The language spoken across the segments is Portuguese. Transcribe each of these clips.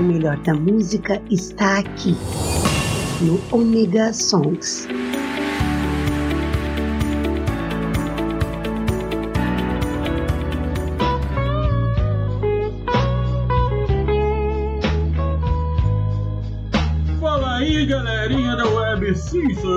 O melhor da música está aqui, no Omega Songs.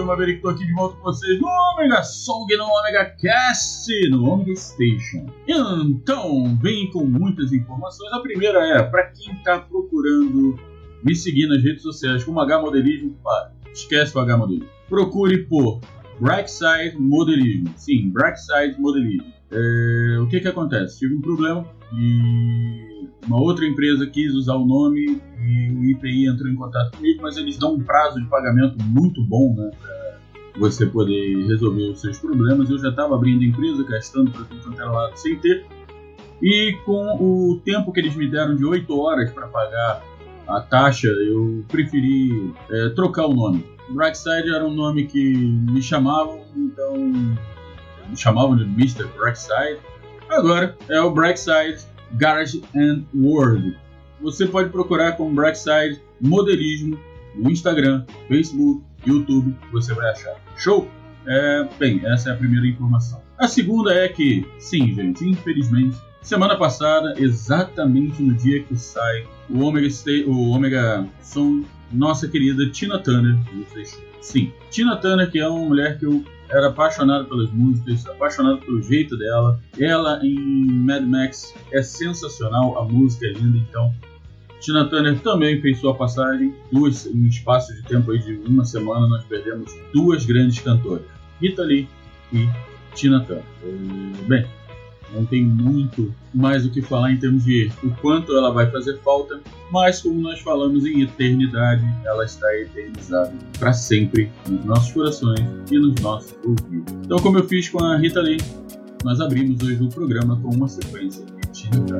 Eu, Maverick, tô aqui de volta com vocês no Omega Song, no Omega Cast, no Omega Station. Então, vem com muitas informações. A primeira é, para quem tá procurando me seguir nas redes sociais como H Modelismo, para, esquece o H Modelismo. Procure por Brightside Modelismo. Sim, Brightside Modelismo. É, o que que acontece? Tive um problema e uma outra empresa quis usar o nome e o IPI entrou em contato comigo, mas eles dão um prazo de pagamento muito bom, né, para você poder resolver os seus problemas. Eu já estava abrindo empresa, gastando para tudo quanto lado sem ter. E com o tempo que eles me deram de 8 horas para pagar a taxa, eu preferi é, trocar o nome. Brightside era um nome que me chamavam, então me chamavam de Mr. Brightside Agora é o Brightside Garage and World. Você pode procurar com Brightside Modelismo no Instagram, Facebook, YouTube, você vai achar. Show? É, bem, essa é a primeira informação. A segunda é que, sim, gente, infelizmente, semana passada, exatamente no dia que sai o Omega, Stay, o Omega Song, nossa querida Tina Turner, sim, Tina Turner, que é uma mulher que eu era apaixonado pelas músicas, apaixonado pelo jeito dela. Ela em Mad Max é sensacional, a música é linda, então. Tina Turner também fez sua passagem, duas, em espaço de tempo de uma semana nós perdemos duas grandes cantoras, Rita Lee e Tina Turner. Bem, não tem muito mais o que falar em termos de o quanto ela vai fazer falta, mas como nós falamos em eternidade, ela está eternizada para sempre nos nossos corações e nos nossos ouvidos. Então, como eu fiz com a Rita Lee, nós abrimos hoje o programa com uma sequência de Tina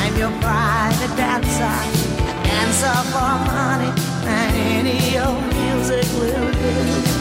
I'm your private dancer, a dancer for money, and any old music will do.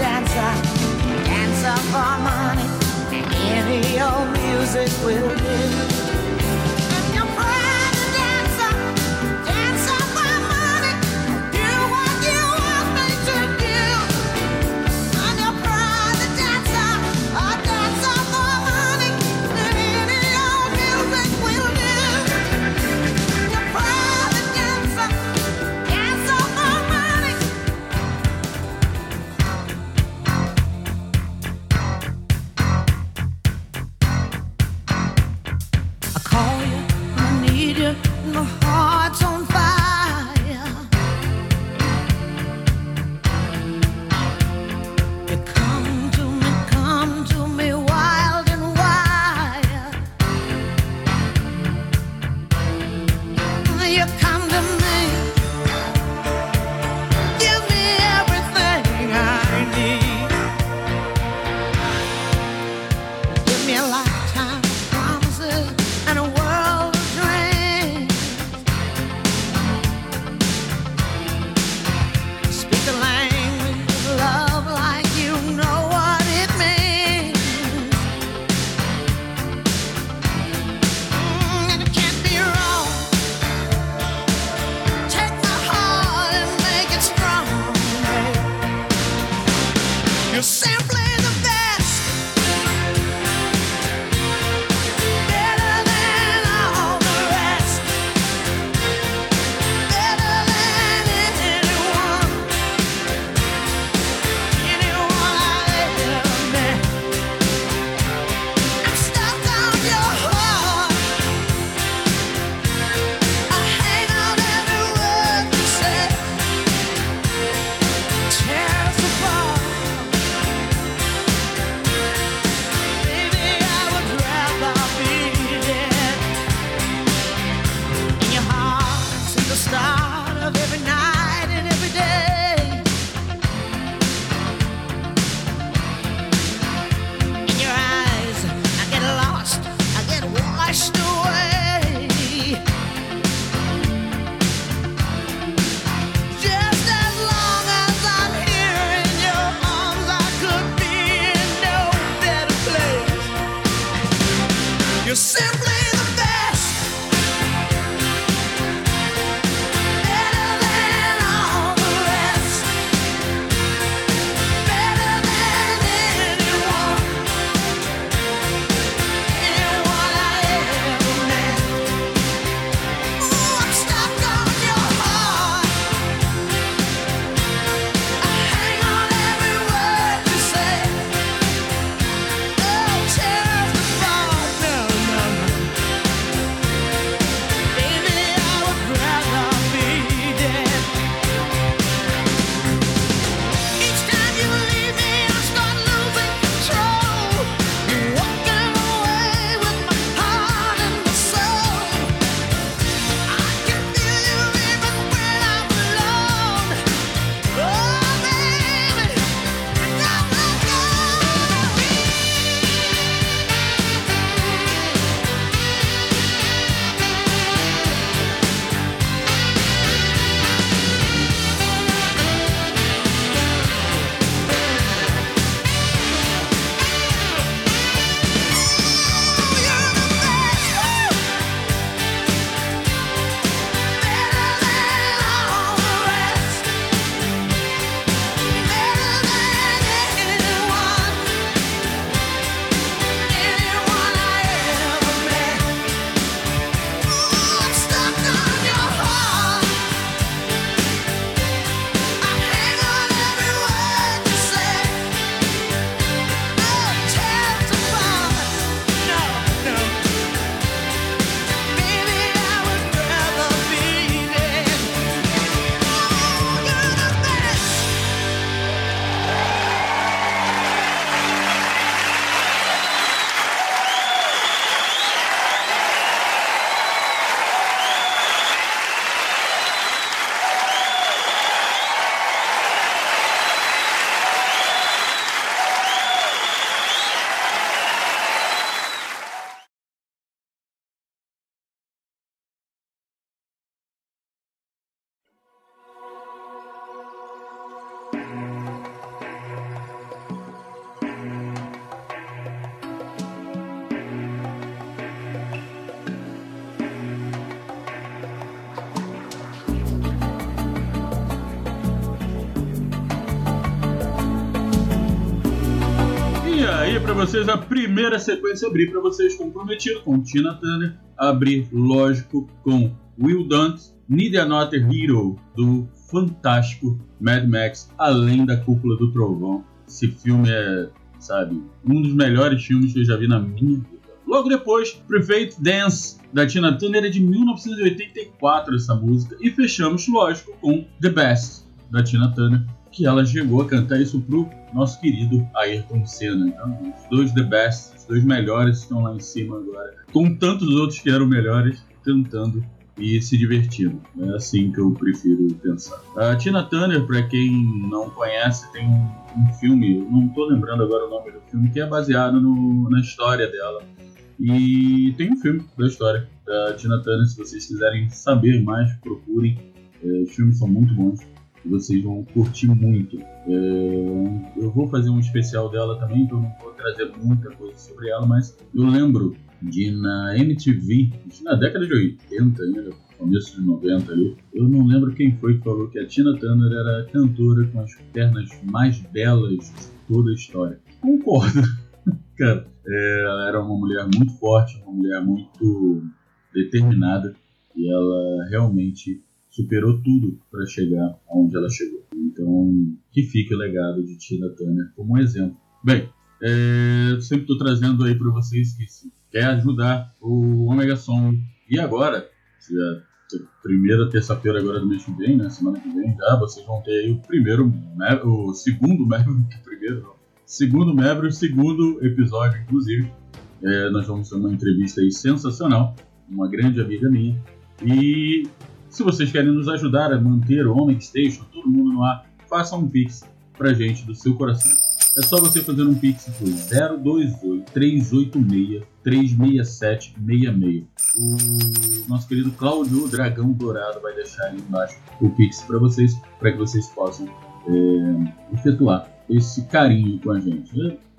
Dancer, dancer for money, any old music will do. Vocês a primeira sequência abrir para vocês comprometido com Tina Turner, abrir lógico com Will Dunt, Need Another Hero do fantástico Mad Max, além da cúpula do trovão. Esse filme é, sabe, um dos melhores filmes que eu já vi na minha vida. Logo depois, Private Dance da Tina Turner é de 1984 essa música e fechamos, lógico, com The Best da Tina Turner que ela chegou a cantar isso pro nosso querido Ayrton Senna. Então, os dois The Best, os dois melhores estão lá em cima agora, com tantos outros que eram melhores, cantando e se divertindo. É assim que eu prefiro pensar. A Tina Turner, para quem não conhece, tem um, filme, não estou lembrando agora o nome do filme, que é baseado no, na história dela. E tem um filme da história da Tina Turner, se vocês quiserem saber mais, procurem. É, os filmes são muito bons vocês vão curtir muito. É, eu vou fazer um especial dela também, então não vou trazer muita coisa sobre ela, mas eu lembro de na MTV, na década de 80 ainda, começo de 90 ali, eu não lembro quem foi que falou que a Tina Turner era a cantora com as pernas mais belas de toda a história. Concordo. Cara, é, ela era uma mulher muito forte, uma mulher muito determinada e ela realmente superou tudo para chegar onde ela chegou. Então, que fique o legado de Tina Turner como um exemplo. Bem, é, sempre estou trazendo aí para vocês que se quer ajudar o Omega Song. E agora, primeira terça-feira agora do mês que vem, né, semana que vem, já vocês vão ter aí o primeiro, o segundo Maverick, primeiro não, segundo Maverick, segundo episódio, inclusive. É, nós vamos ter uma entrevista aí sensacional, uma grande amiga minha. E se vocês querem nos ajudar a manter o Omega Station, todo mundo no ar, faça um pix pra gente do seu coração. É só você fazer um pix por 028 386 367 66. O nosso querido Cláudio Dragão Dourado vai deixar ali embaixo o pix para vocês, para que vocês possam é, efetuar esse carinho com a gente.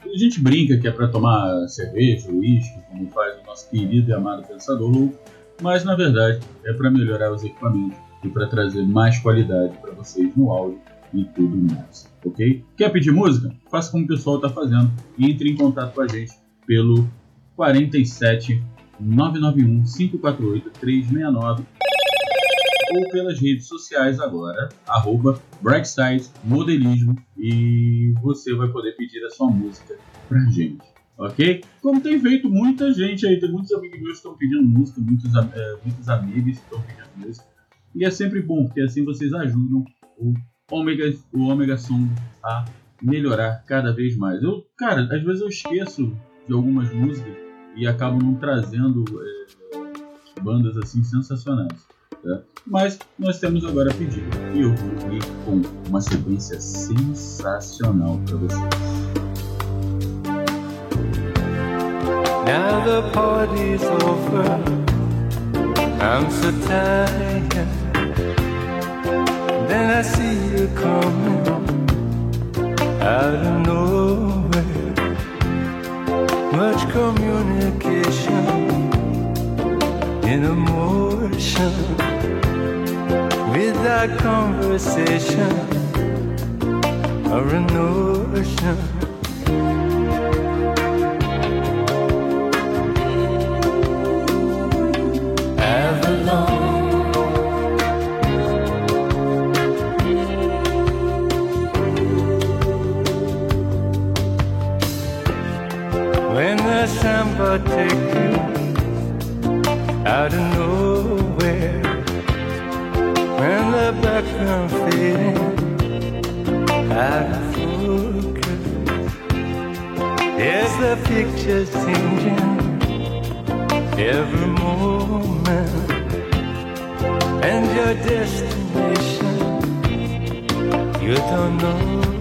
A gente brinca que é para tomar cerveja, uísque, como faz o nosso querido e amado Pensador Louco, mas na verdade é para melhorar os equipamentos e para trazer mais qualidade para vocês no áudio e tudo mais, ok? Quer pedir música? Faça como o pessoal está fazendo e entre em contato com a gente pelo 47 991 548 369 ou pelas redes sociais agora, arroba Modelismo e você vai poder pedir a sua música pra gente. Ok? Como tem feito muita gente aí, tem muitos amigos meus que estão pedindo música, muitos, é, muitos amigos que estão pedindo música. E é sempre bom, porque assim vocês ajudam o Omega, o Omega Song a melhorar cada vez mais. Eu, cara, às vezes eu esqueço de algumas músicas e acabo não trazendo é, bandas assim sensacionais. Tá? Mas nós temos agora pedido e eu vou ir com uma sequência sensacional para vocês. Now the party's over. I'm so tired. Then I see you coming out of nowhere. Much communication in emotion without conversation or a notion. Take you out of nowhere when the background fading out of focus. There's the picture changing every moment, and your destination you don't know.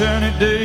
sunny day.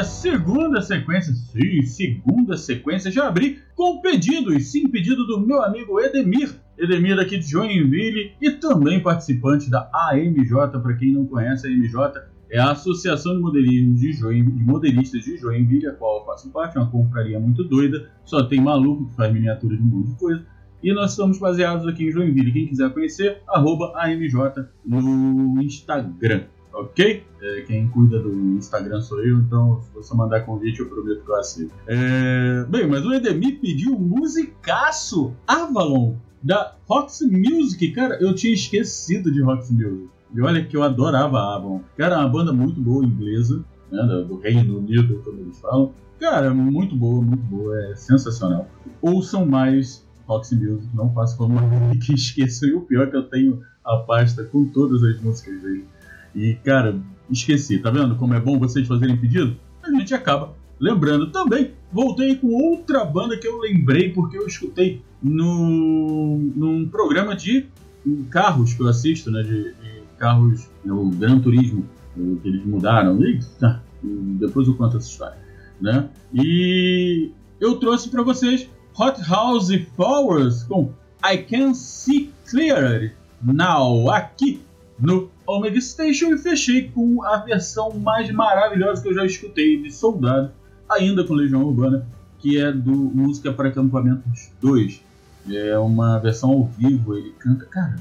Da segunda sequência, sim, segunda sequência. Já abri com pedidos, sim, pedido do meu amigo Edemir. Edemir aqui de Joinville e também participante da AMJ. Para quem não conhece, a AMJ é a Associação de Modelismo de, de Modelistas de Joinville, a qual eu faço parte, é uma confraria muito doida, só tem maluco que faz miniatura de um monte de coisa. E nós estamos baseados aqui em Joinville. Quem quiser conhecer, arroba AMJ no Instagram, ok? É, quem cuida do Instagram sou eu, então se você mandar convite eu prometo que eu aceito. É, bem, mas o Edemir pediu musicaço Avalon da Roxy Music. Cara, eu tinha esquecido de Roxy Music. E olha que eu adorava Avalon. Cara, é uma banda muito boa inglesa, né, do Reino Unido, como eles falam. Cara, muito boa, muito boa, é sensacional. Ouçam mais Roxy Music, não façam como que esqueçam. E o pior é que eu tenho a pasta com todas as músicas dele. E, cara, esqueci. Tá vendo como é bom vocês fazerem pedido? A gente acaba lembrando também. Voltei com outra banda que eu lembrei porque eu escutei no, num programa de carros que eu assisto, né? De, de carros, né, o Gran Turismo, eh, que eles mudaram. E, tá, depois eu conto essa história, né? E eu trouxe para vocês Hot House Flowers com I Can See Clearly Now, aqui no Omega Station e fechei com a versão mais maravilhosa que eu já escutei de Soldado, ainda com Legião Urbana, que é do Música para Acampamentos 2. É uma versão ao vivo, ele canta, cara,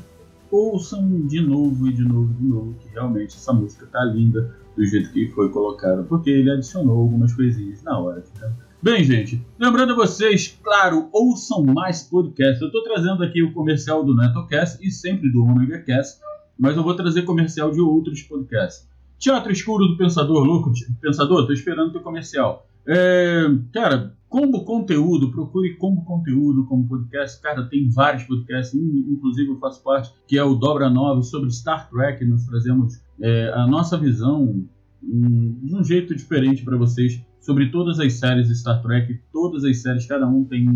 ouçam de novo e de novo e de novo, que realmente essa música tá linda do jeito que foi colocada, porque ele adicionou algumas coisinhas na hora. Tá? Bem, gente, lembrando a vocês, claro, ouçam mais podcasts. Eu estou trazendo aqui o comercial do NetoCast e sempre do Omega Cast, mas eu vou trazer comercial de outros podcasts. Teatro Escuro do Pensador Louco, Pensador, tô esperando teu comercial. É, cara, como conteúdo, procure como conteúdo, como podcast. Cara, tem vários podcasts, in- inclusive eu faço parte, que é o Dobra 9 sobre Star Trek. Nós trazemos é, a nossa visão um, de um jeito diferente para vocês sobre todas as séries de Star Trek. Todas as séries, cada um tem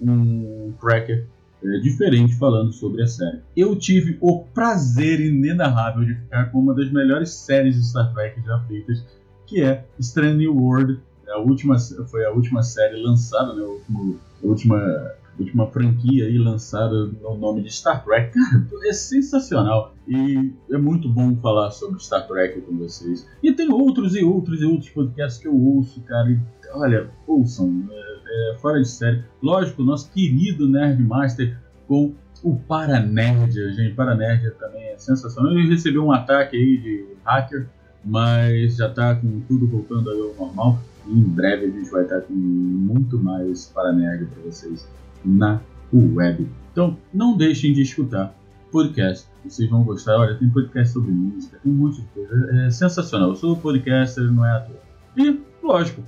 um, tracker é, diferente falando sobre a série. Eu tive o prazer inenarrável de ficar com uma das melhores séries de Star Trek já feitas, que é Strange New World. A última, foi a última série lançada, né, a última, última franquia aí lançada no nome de Star Trek. Cara, é sensacional e é muito bom falar sobre Star Trek com vocês. E tem outros e outros e outros podcasts que eu ouço, cara. E, olha, ouçam, é, é fora de série. Lógico, nosso querido Nerdmaster com o Paranerd, gente. Paranerd também é sensacional. Ele recebeu um ataque aí de hacker, mas já tá com tudo voltando ao normal. E em breve a gente vai estar com muito mais Paranerd para vocês na web. Então, não deixem de escutar podcast. Vocês vão gostar. Olha, tem podcast sobre música, tem um monte de coisa. É sensacional. Eu sou podcaster, não é à toa. E, lógico,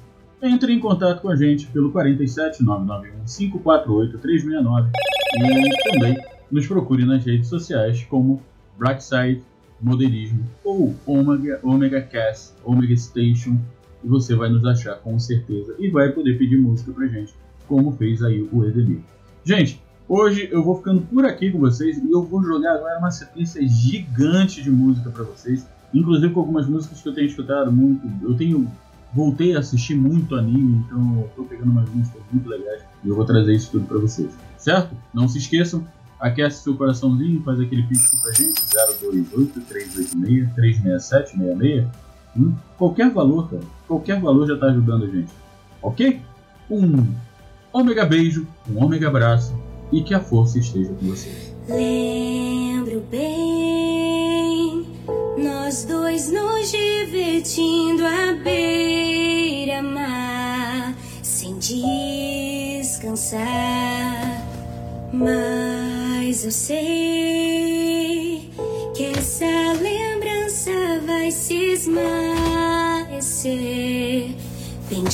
entre em contato com a gente pelo 47 991 548 369 e também nos procure nas redes sociais como Brightside Modelismo ou Omega, Omega Cast, Omega Station e você vai nos achar com certeza e vai poder pedir música pra gente, como fez aí o Edemir. Gente, hoje eu vou ficando por aqui com vocês e eu vou jogar agora uma sequência gigante de música pra vocês, inclusive com algumas músicas que eu tenho escutado muito. Eu tenho voltei a assistir muito anime, então eu tô pegando umas músicas muito legais e eu vou trazer isso tudo pra vocês. Certo? Não se esqueçam, aquece seu coraçãozinho, faz aquele pix pra gente, 028 386 36766. Hum? Qualquer valor, cara, qualquer valor já tá ajudando a gente. Ok? Um ômega beijo, um ômega abraço e que a força esteja com vocês. Lembro bem, nós dois nos divertindo à beira-mar, sem descansar. Mas eu sei que essa lembrança vai se esmaecer bem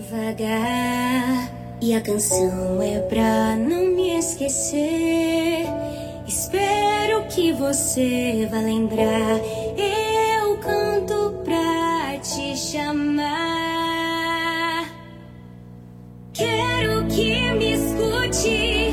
devagar. E a canção é pra não me esquecer. Espero que você vá lembrar. міскучі.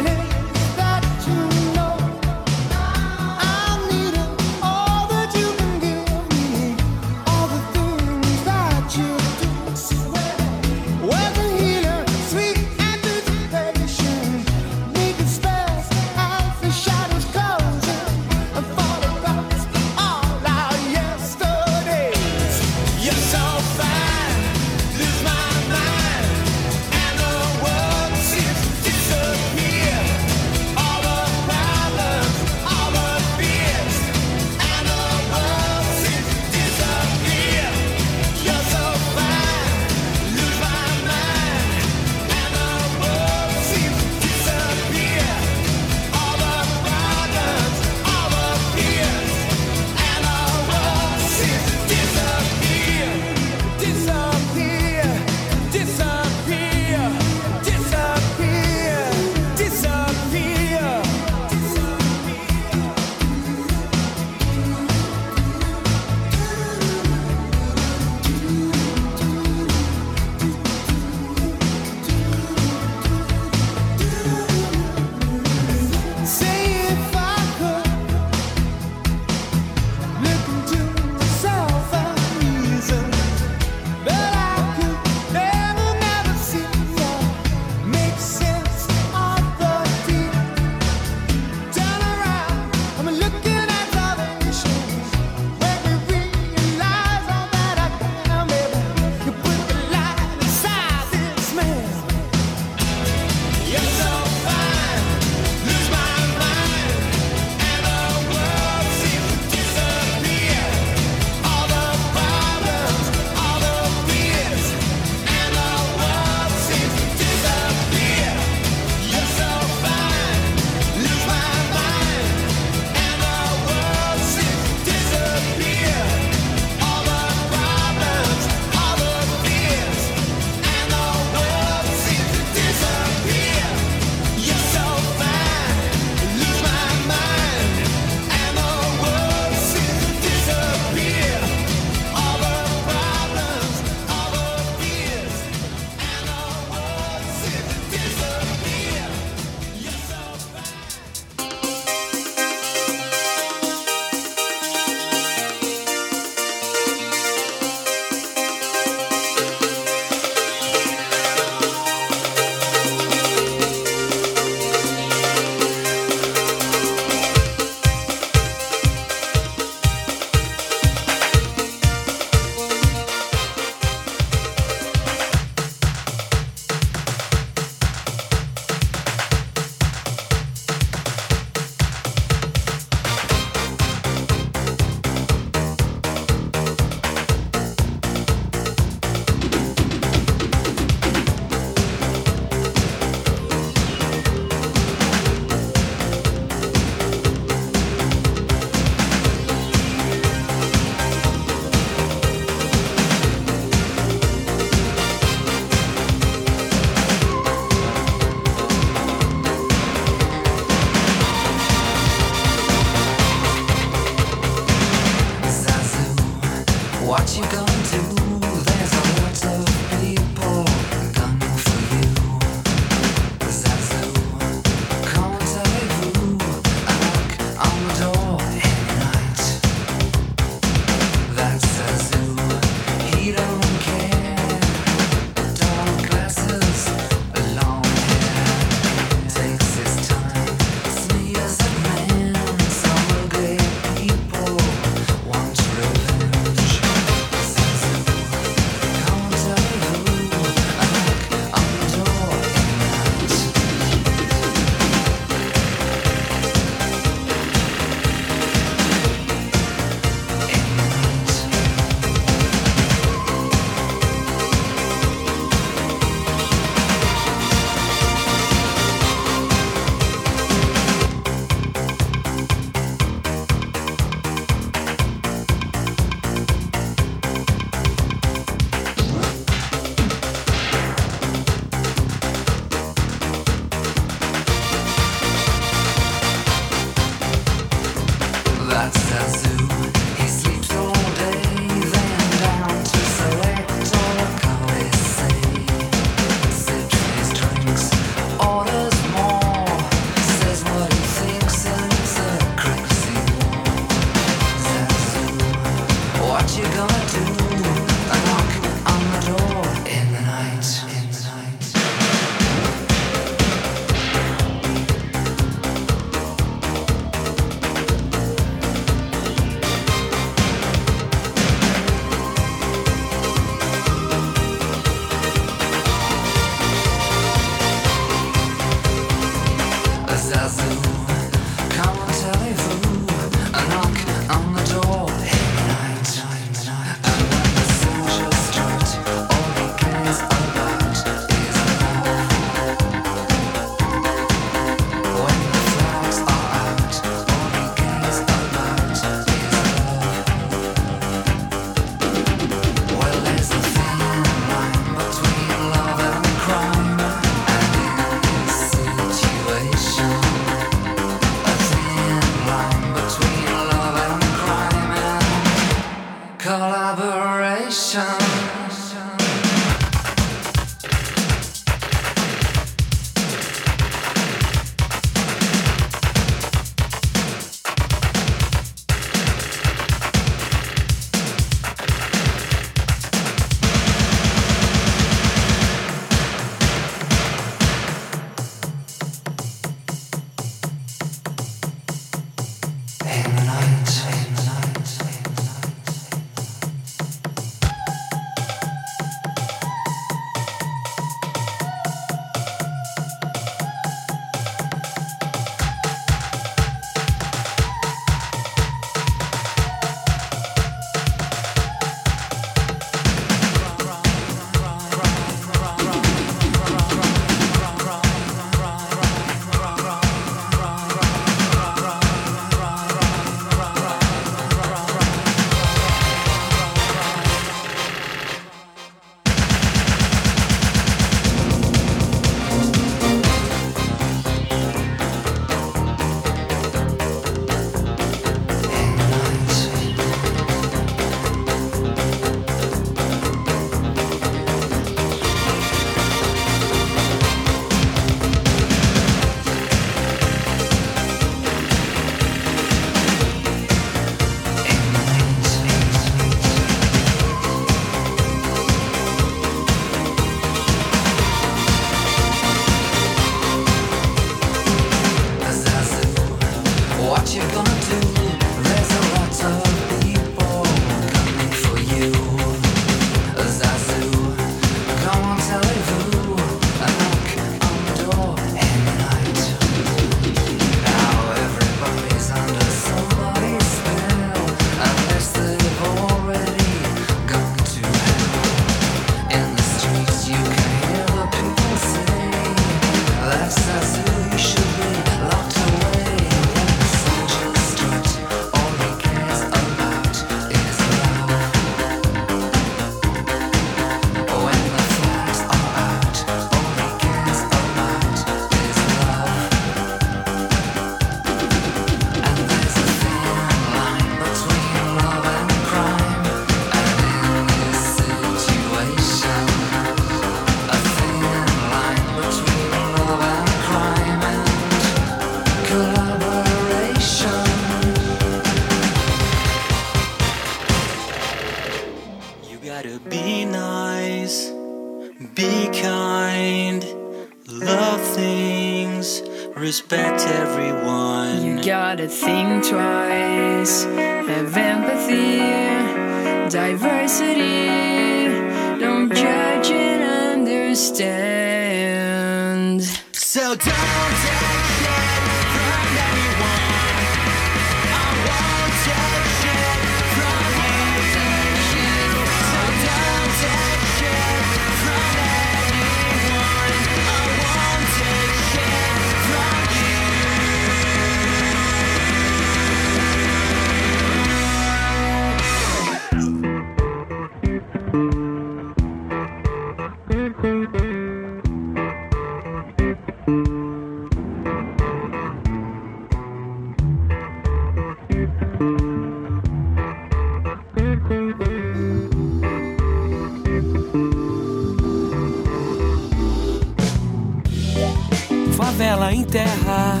Favela em terra,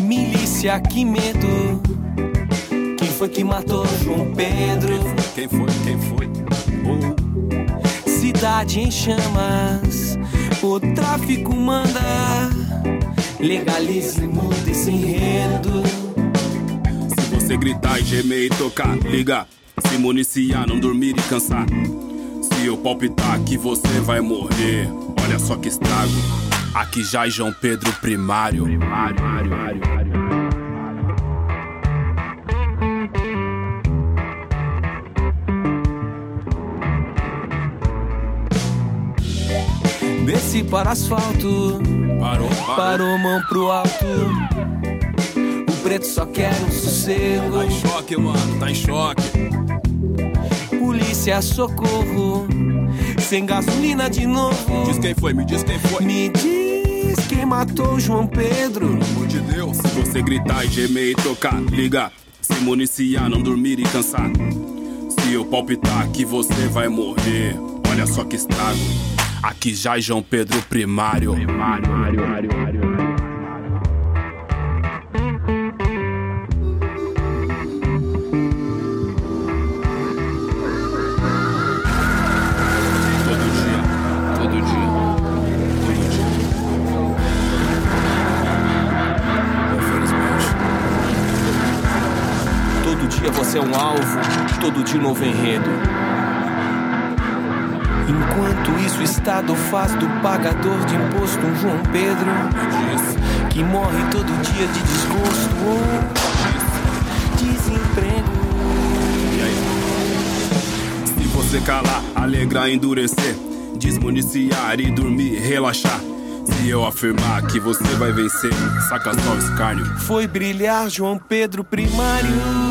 milícia, que medo. Quem foi que matou João Pedro? Quem foi? Quem foi? Oh, Cidade em chamas, o tráfico manda. Legalize, muda esse enredo. se você gritar e gemer e tocar, liga. Se municiar, não dormir e cansar. Se eu palpitar que você vai morrer, olha só que estrago. Aqui já é João Pedro Primário. Desci para asfalto, Parou, parou mão pro alto. O preto só quer um sossego. Tá em choque, mano, tá em choque. Polícia, socorro. Sem gasolina de novo. Diz quem foi, me diz quem foi. Me diz quem matou João Pedro. Pelo amor de Deus. Se você gritar e gemer e tocar, liga. Se municiar, não dormir e cansar. Se eu palpitar que você vai morrer, olha só que estrago. Aqui já é João Pedro Primário. Todo dia você é um alvo, todo dia um novo enredo. Enquanto isso, o Estado faz do pagador de imposto um João Pedro que morre todo dia de desgosto ou desemprego. Se você calar, alegrar, endurecer, desmuniciar e dormir, relaxar. Se eu afirmar que você vai vencer, saca só o escárnio. Foi brilhar João Pedro Primário.